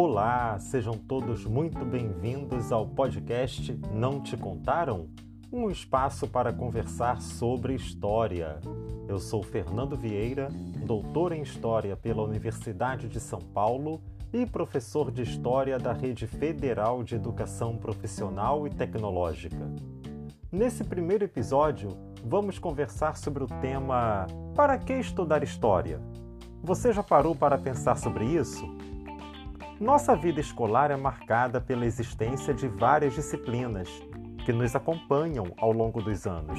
Olá, sejam todos muito bem-vindos ao podcast Não Te Contaram? Um espaço para conversar sobre história. Eu sou Fernando Vieira, doutor em História pela Universidade de São Paulo e professor de História da Rede Federal de Educação Profissional e Tecnológica. Nesse primeiro episódio, vamos conversar sobre o tema Para que estudar História? Você já parou para pensar sobre isso? Nossa vida escolar é marcada pela existência de várias disciplinas que nos acompanham ao longo dos anos.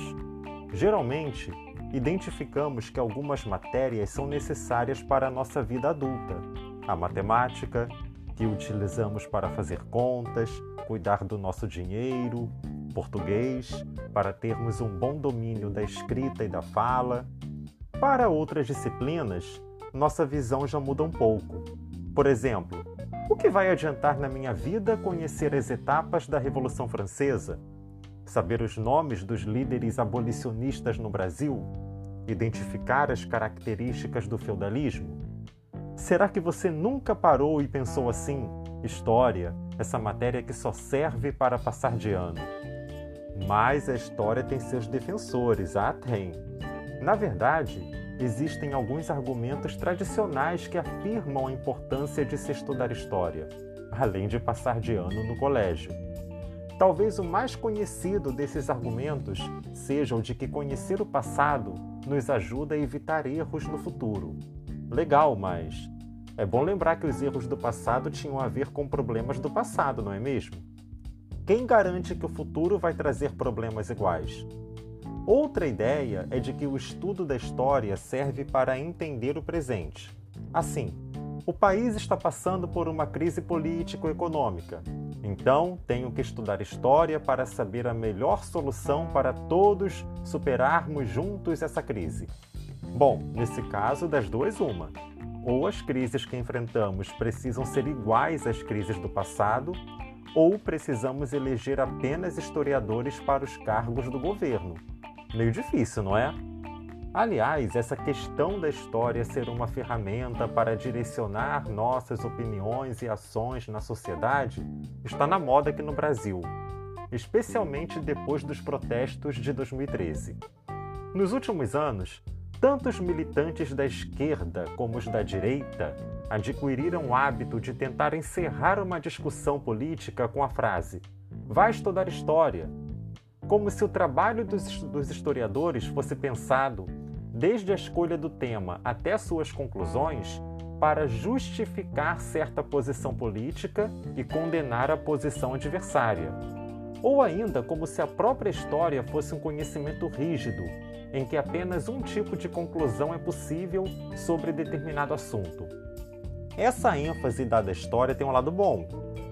Geralmente, identificamos que algumas matérias são necessárias para a nossa vida adulta. A matemática, que utilizamos para fazer contas, cuidar do nosso dinheiro, português, para termos um bom domínio da escrita e da fala. Para outras disciplinas, nossa visão já muda um pouco. Por exemplo, o que vai adiantar na minha vida conhecer as etapas da Revolução Francesa? Saber os nomes dos líderes abolicionistas no Brasil? Identificar as características do feudalismo? Será que você nunca parou e pensou assim? História, essa matéria que só serve para passar de ano. Mas a história tem seus defensores, ah, tem. Na verdade, existem alguns argumentos tradicionais que afirmam a importância de se estudar história, além de passar de ano no colégio. Talvez o mais conhecido desses argumentos seja o de que conhecer o passado nos ajuda a evitar erros no futuro. Legal, mas é bom lembrar que os erros do passado tinham a ver com problemas do passado, não é mesmo? Quem garante que o futuro vai trazer problemas iguais? Outra ideia é de que o estudo da história serve para entender o presente. Assim, o país está passando por uma crise político-econômica. Então, tenho que estudar história para saber a melhor solução para todos superarmos juntos essa crise. Bom, nesse caso, das duas, uma. Ou as crises que enfrentamos precisam ser iguais às crises do passado, ou precisamos eleger apenas historiadores para os cargos do governo meio difícil, não é? Aliás, essa questão da história ser uma ferramenta para direcionar nossas opiniões e ações na sociedade está na moda aqui no Brasil, especialmente depois dos protestos de 2013. Nos últimos anos, tanto os militantes da esquerda como os da direita adquiriram o hábito de tentar encerrar uma discussão política com a frase: vai estudar história, como se o trabalho dos, historiadores fosse pensado, desde a escolha do tema até suas conclusões, para justificar certa posição política e condenar a posição adversária. Ou ainda como se a própria história fosse um conhecimento rígido, em que apenas um tipo de conclusão é possível sobre determinado assunto. Essa ênfase dada à história tem um lado bom,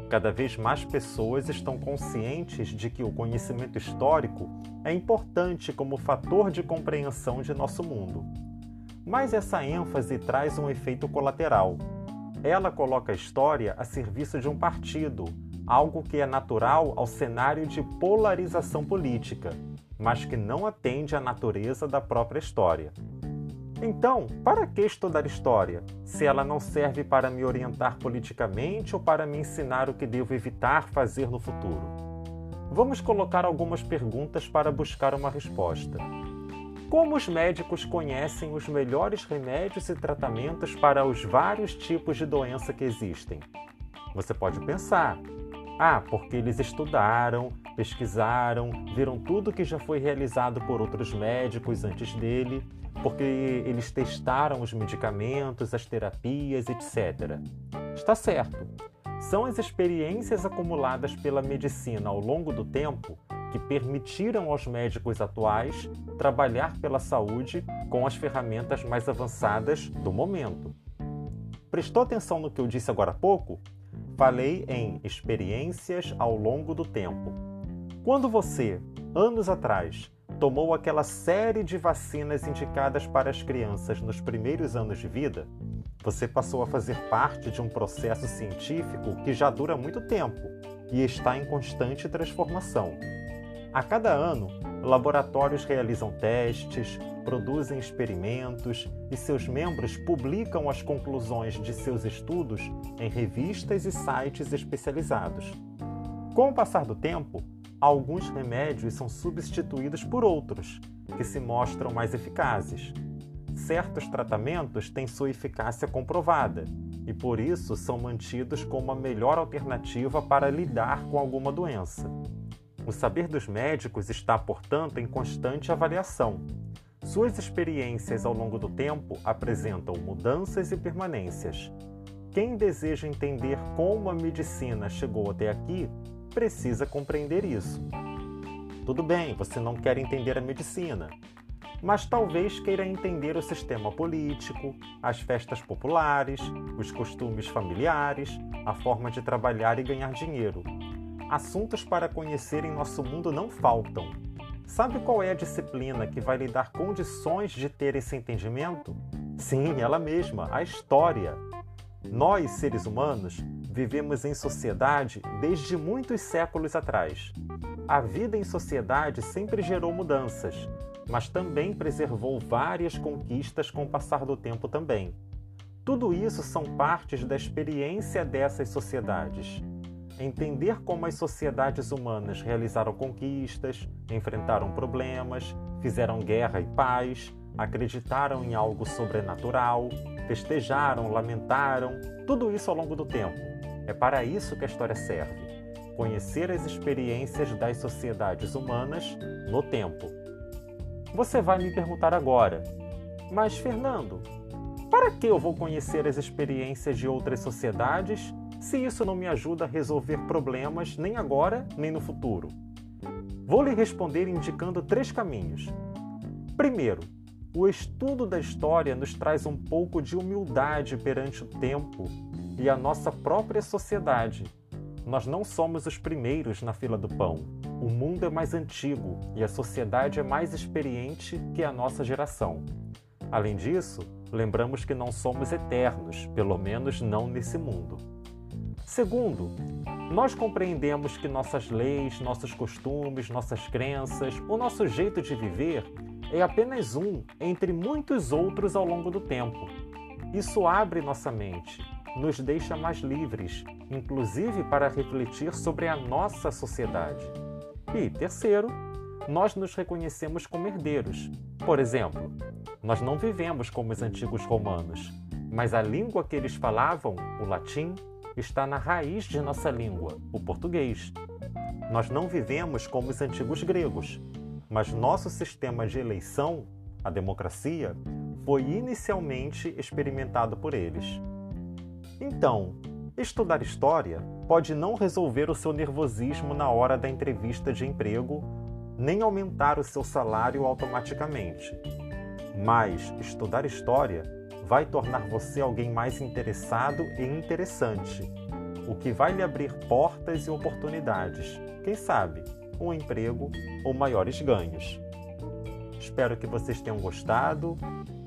Cada vez mais pessoas estão conscientes de que o conhecimento histórico é importante como fator de compreensão de nosso mundo. Mas essa ênfase traz um efeito colateral. Ela coloca a história a serviço de um partido, algo que é natural ao cenário de polarização política, mas que não atende à natureza da própria história. Então, para que estudar história, se ela não serve para me orientar politicamente ou para me ensinar o que devo evitar fazer no futuro? Vamos colocar algumas perguntas para buscar uma resposta. Como os médicos conhecem os melhores remédios e tratamentos para os vários tipos de doença que existem? Você pode pensar: ah, porque eles estudaram, pesquisaram, viram tudo que já foi realizado por outros médicos antes dele porque eles testaram os medicamentos, as terapias, etc. Está certo. São as experiências acumuladas pela medicina ao longo do tempo que permitiram aos médicos atuais trabalhar pela saúde com as ferramentas mais avançadas do momento. Prestou atenção no que eu disse agora há pouco? Falei em experiências ao longo do tempo. Quando você, anos atrás, tomou aquela série de vacinas indicadas para as crianças nos primeiros anos de vida, você passou a fazer parte de um processo científico que já dura muito tempo e está em constante transformação. A cada ano, laboratórios realizam testes, produzem experimentos e seus membros publicam as conclusões de seus estudos em revistas e sites especializados. Com o passar do tempo, alguns remédios são substituídos por outros, que se mostram mais eficazes. Certos tratamentos têm sua eficácia comprovada e por isso são mantidos como a melhor alternativa para lidar com alguma doença. O saber dos médicos está, portanto, em constante avaliação. Suas experiências ao longo do tempo apresentam mudanças e permanências. Quem deseja entender como a medicina chegou até aqui precisa compreender isso. Tudo bem, você não quer entender a medicina, mas talvez queira entender o sistema político, as festas populares, os costumes familiares, a forma de trabalhar e ganhar dinheiro. Assuntos para conhecer em nosso mundo não faltam. Sabe qual é a disciplina que vai lhe dar condições de ter esse entendimento? Sim, ela mesma, a história. Nós, seres humanos, vivemos em sociedade desde muitos séculos atrás. A vida em sociedade sempre gerou mudanças, mas também preservou várias conquistas com o passar do tempo também. Tudo isso são partes da experiência dessas sociedades entender como as sociedades humanas realizaram conquistas, enfrentaram problemas, fizeram guerra e paz, acreditaram em algo sobrenatural, festejaram, lamentaram, tudo isso ao longo do tempo. É para isso que a história serve. Conhecer as experiências das sociedades humanas no tempo. Você vai me perguntar agora, mas Fernando, para que eu vou conhecer as experiências de outras sociedades se isso não me ajuda a resolver problemas nem agora nem no futuro? Vou lhe responder indicando três caminhos. Primeiro, o estudo da história nos traz um pouco de humildade perante o tempo e a nossa própria sociedade. Nós não somos os primeiros na fila do pão. O mundo é mais antigo e a sociedade é mais experiente que a nossa geração. Além disso, lembramos que não somos eternos, pelo menos não nesse mundo. Segundo, nós compreendemos que nossas leis, nossos costumes, nossas crenças, o nosso jeito de viver é apenas um entre muitos outros ao longo do tempo. Isso abre nossa mente, nos deixa mais livres, inclusive para refletir sobre a nossa sociedade. E terceiro, nós nos reconhecemos como herdeiros. Por exemplo, nós não vivemos como os antigos romanos, mas a língua que eles falavam, o latim, está na raiz de nossa língua, o português. Nós não vivemos como os antigos gregos, mas nosso sistema de eleição, a democracia, foi inicialmente experimentado por eles. Então, estudar história pode não resolver o seu nervosismo na hora da entrevista de emprego, nem aumentar o seu salário automaticamente. Mas estudar história vai tornar você alguém mais interessado e interessante, o que vai lhe abrir portas e oportunidades, quem sabe, um emprego ou maiores ganhos. Espero que vocês tenham gostado.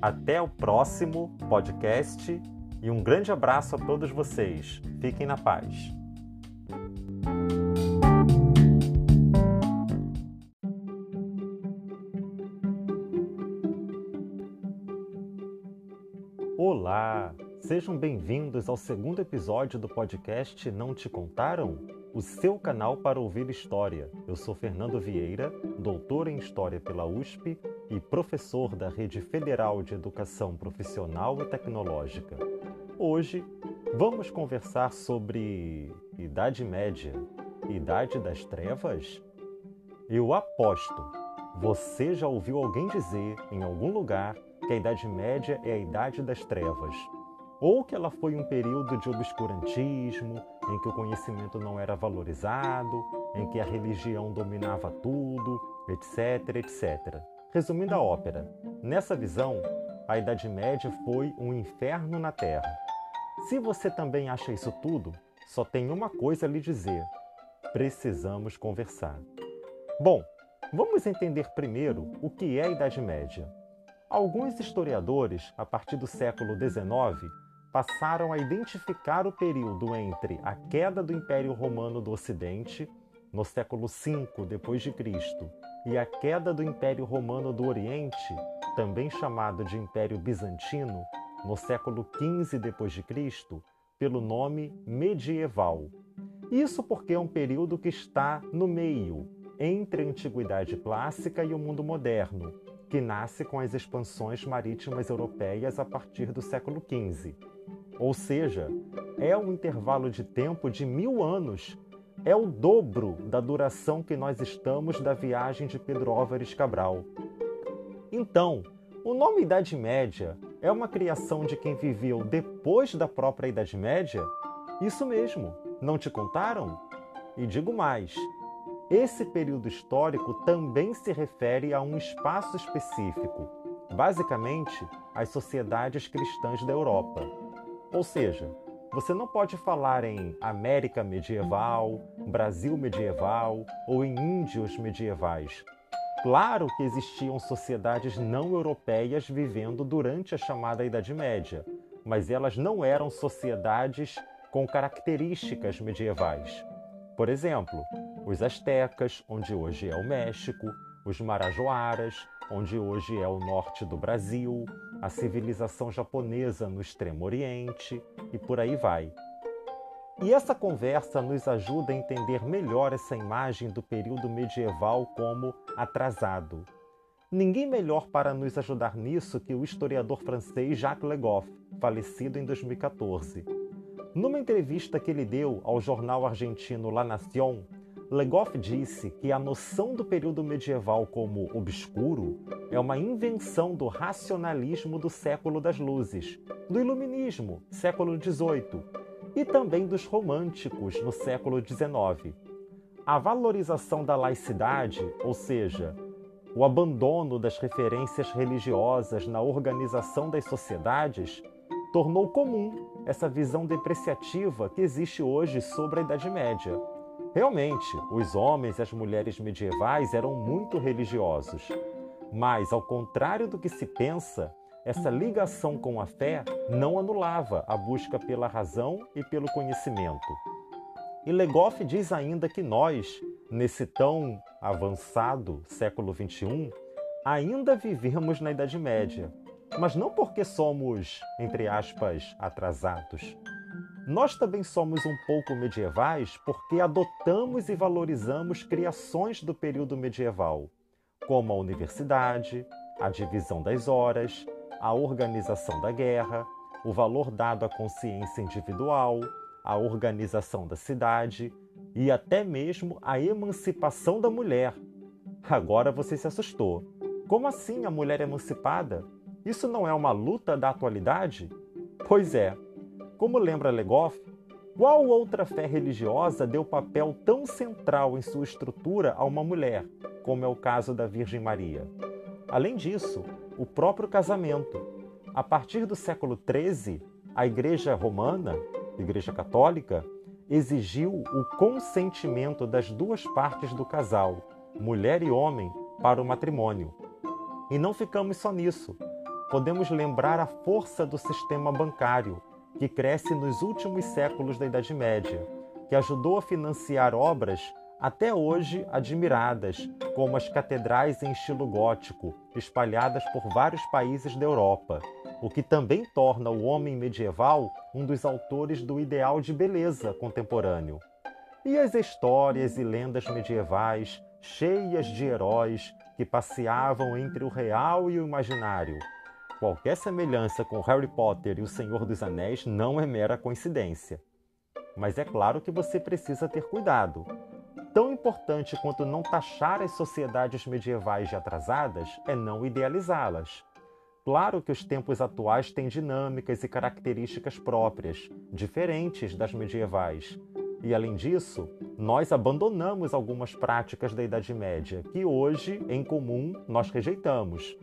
Até o próximo podcast e um grande abraço a todos vocês. Fiquem na paz. Olá! Sejam bem-vindos ao segundo episódio do podcast Não Te Contaram? O seu canal para ouvir história. Eu sou Fernando Vieira, doutor em História pela USP e professor da Rede Federal de Educação Profissional e Tecnológica. Hoje vamos conversar sobre Idade Média, Idade das Trevas? Eu aposto, você já ouviu alguém dizer em algum lugar que a Idade Média é a Idade das Trevas, ou que ela foi um período de obscurantismo, em que o conhecimento não era valorizado, em que a religião dominava tudo, etc, etc. Resumindo a ópera, nessa visão, a Idade Média foi um inferno na Terra. Se você também acha isso tudo, só tem uma coisa a lhe dizer: precisamos conversar. Bom, vamos entender primeiro o que é a Idade Média. Alguns historiadores, a partir do século XIX, passaram a identificar o período entre a queda do Império Romano do Ocidente, no século V Cristo, e a queda do Império Romano do Oriente, também chamado de Império Bizantino, no século XV d.C., pelo nome medieval. Isso porque é um período que está no meio, entre a Antiguidade Clássica e o mundo moderno, que nasce com as expansões marítimas europeias a partir do século XV. Ou seja, é um intervalo de tempo de mil anos. É o dobro da duração que nós estamos da viagem de Pedro Álvares Cabral. Então, o nome Idade Média é uma criação de quem viveu depois da própria Idade Média? Isso mesmo, não te contaram? E digo mais: esse período histórico também se refere a um espaço específico, basicamente as sociedades cristãs da Europa. Ou seja, você não pode falar em América medieval, Brasil medieval ou em índios medievais. Claro que existiam sociedades não europeias vivendo durante a chamada Idade Média, mas elas não eram sociedades com características medievais. Por exemplo, os astecas, onde hoje é o México, os marajoaras, onde hoje é o norte do Brasil, a civilização japonesa no Extremo Oriente e por aí vai. E essa conversa nos ajuda a entender melhor essa imagem do período medieval como atrasado. Ninguém melhor para nos ajudar nisso que o historiador francês Jacques Legoff, falecido em 2014. Numa entrevista que ele deu ao jornal argentino La Nación, Legoff disse que a noção do período medieval como obscuro é uma invenção do racionalismo do século das luzes, do iluminismo, século XVIII, e também dos românticos no século XIX. A valorização da laicidade, ou seja, o abandono das referências religiosas na organização das sociedades, tornou comum essa visão depreciativa que existe hoje sobre a Idade Média Realmente, os homens e as mulheres medievais eram muito religiosos. Mas, ao contrário do que se pensa, essa ligação com a fé não anulava a busca pela razão e pelo conhecimento. E Legoff diz ainda que nós, nesse tão avançado século XXI, ainda vivemos na Idade Média, mas não porque somos, entre aspas, atrasados. Nós também somos um pouco medievais porque adotamos e valorizamos criações do período medieval, como a universidade, a divisão das horas, a organização da guerra, o valor dado à consciência individual, a organização da cidade e até mesmo a emancipação da mulher. Agora você se assustou. Como assim a mulher emancipada? Isso não é uma luta da atualidade? Pois é, como lembra Legoff, qual outra fé religiosa deu papel tão central em sua estrutura a uma mulher, como é o caso da Virgem Maria? Além disso, o próprio casamento. A partir do século XIII, a Igreja Romana, Igreja Católica, exigiu o consentimento das duas partes do casal, mulher e homem, para o matrimônio. E não ficamos só nisso. Podemos lembrar a força do sistema bancário, que cresce nos últimos séculos da Idade Média, que ajudou a financiar obras até hoje admiradas, como as catedrais em estilo gótico, espalhadas por vários países da Europa, o que também torna o homem medieval um dos autores do ideal de beleza contemporâneo. E as histórias e lendas medievais, cheias de heróis que passeavam entre o real e o imaginário, Qualquer semelhança com Harry Potter e o Senhor dos Anéis não é mera coincidência. Mas é claro que você precisa ter cuidado. Tão importante quanto não taxar as sociedades medievais de atrasadas é não idealizá-las. Claro que os tempos atuais têm dinâmicas e características próprias, diferentes das medievais. E além disso, nós abandonamos algumas práticas da Idade Média que hoje, em comum, nós rejeitamos.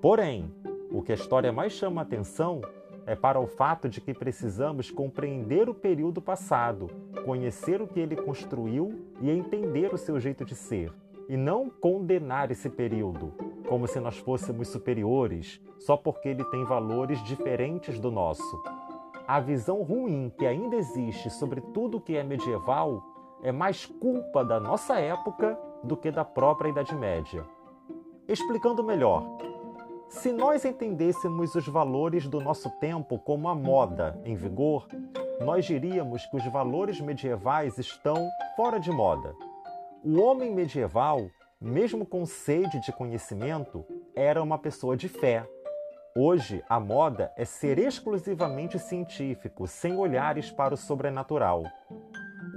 Porém, o que a história mais chama atenção é para o fato de que precisamos compreender o período passado, conhecer o que ele construiu e entender o seu jeito de ser, e não condenar esse período, como se nós fôssemos superiores, só porque ele tem valores diferentes do nosso. A visão ruim que ainda existe sobre tudo que é medieval é mais culpa da nossa época do que da própria Idade Média. Explicando melhor, se nós entendêssemos os valores do nosso tempo como a moda em vigor, nós diríamos que os valores medievais estão fora de moda. O homem medieval, mesmo com sede de conhecimento, era uma pessoa de fé. Hoje, a moda é ser exclusivamente científico, sem olhares para o sobrenatural.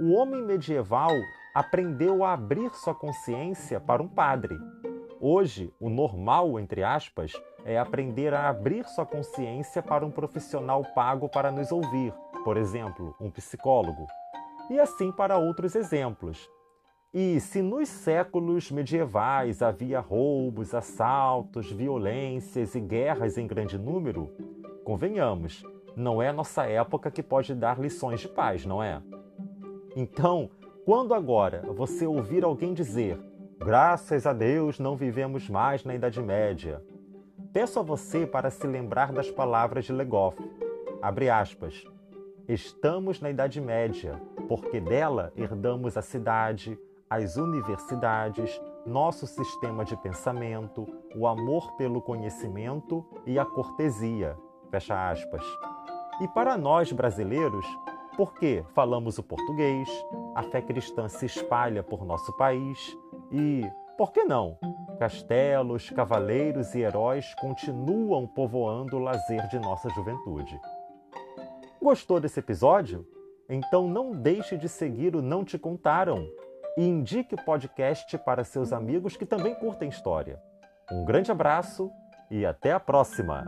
O homem medieval aprendeu a abrir sua consciência para um padre. Hoje, o normal, entre aspas, é aprender a abrir sua consciência para um profissional pago para nos ouvir, por exemplo, um psicólogo, e assim para outros exemplos. E se nos séculos medievais havia roubos, assaltos, violências e guerras em grande número, convenhamos, não é nossa época que pode dar lições de paz, não é? Então, quando agora você ouvir alguém dizer, graças a Deus não vivemos mais na Idade Média, peço a você para se lembrar das palavras de Legoff. Abre aspas. Estamos na Idade Média, porque dela herdamos a cidade, as universidades, nosso sistema de pensamento, o amor pelo conhecimento e a cortesia. Fecha aspas. E para nós brasileiros, porque falamos o português, a fé cristã se espalha por nosso país e, por que não? Castelos, cavaleiros e heróis continuam povoando o lazer de nossa juventude. Gostou desse episódio? Então não deixe de seguir o Não Te Contaram e indique o podcast para seus amigos que também curtem história. Um grande abraço e até a próxima!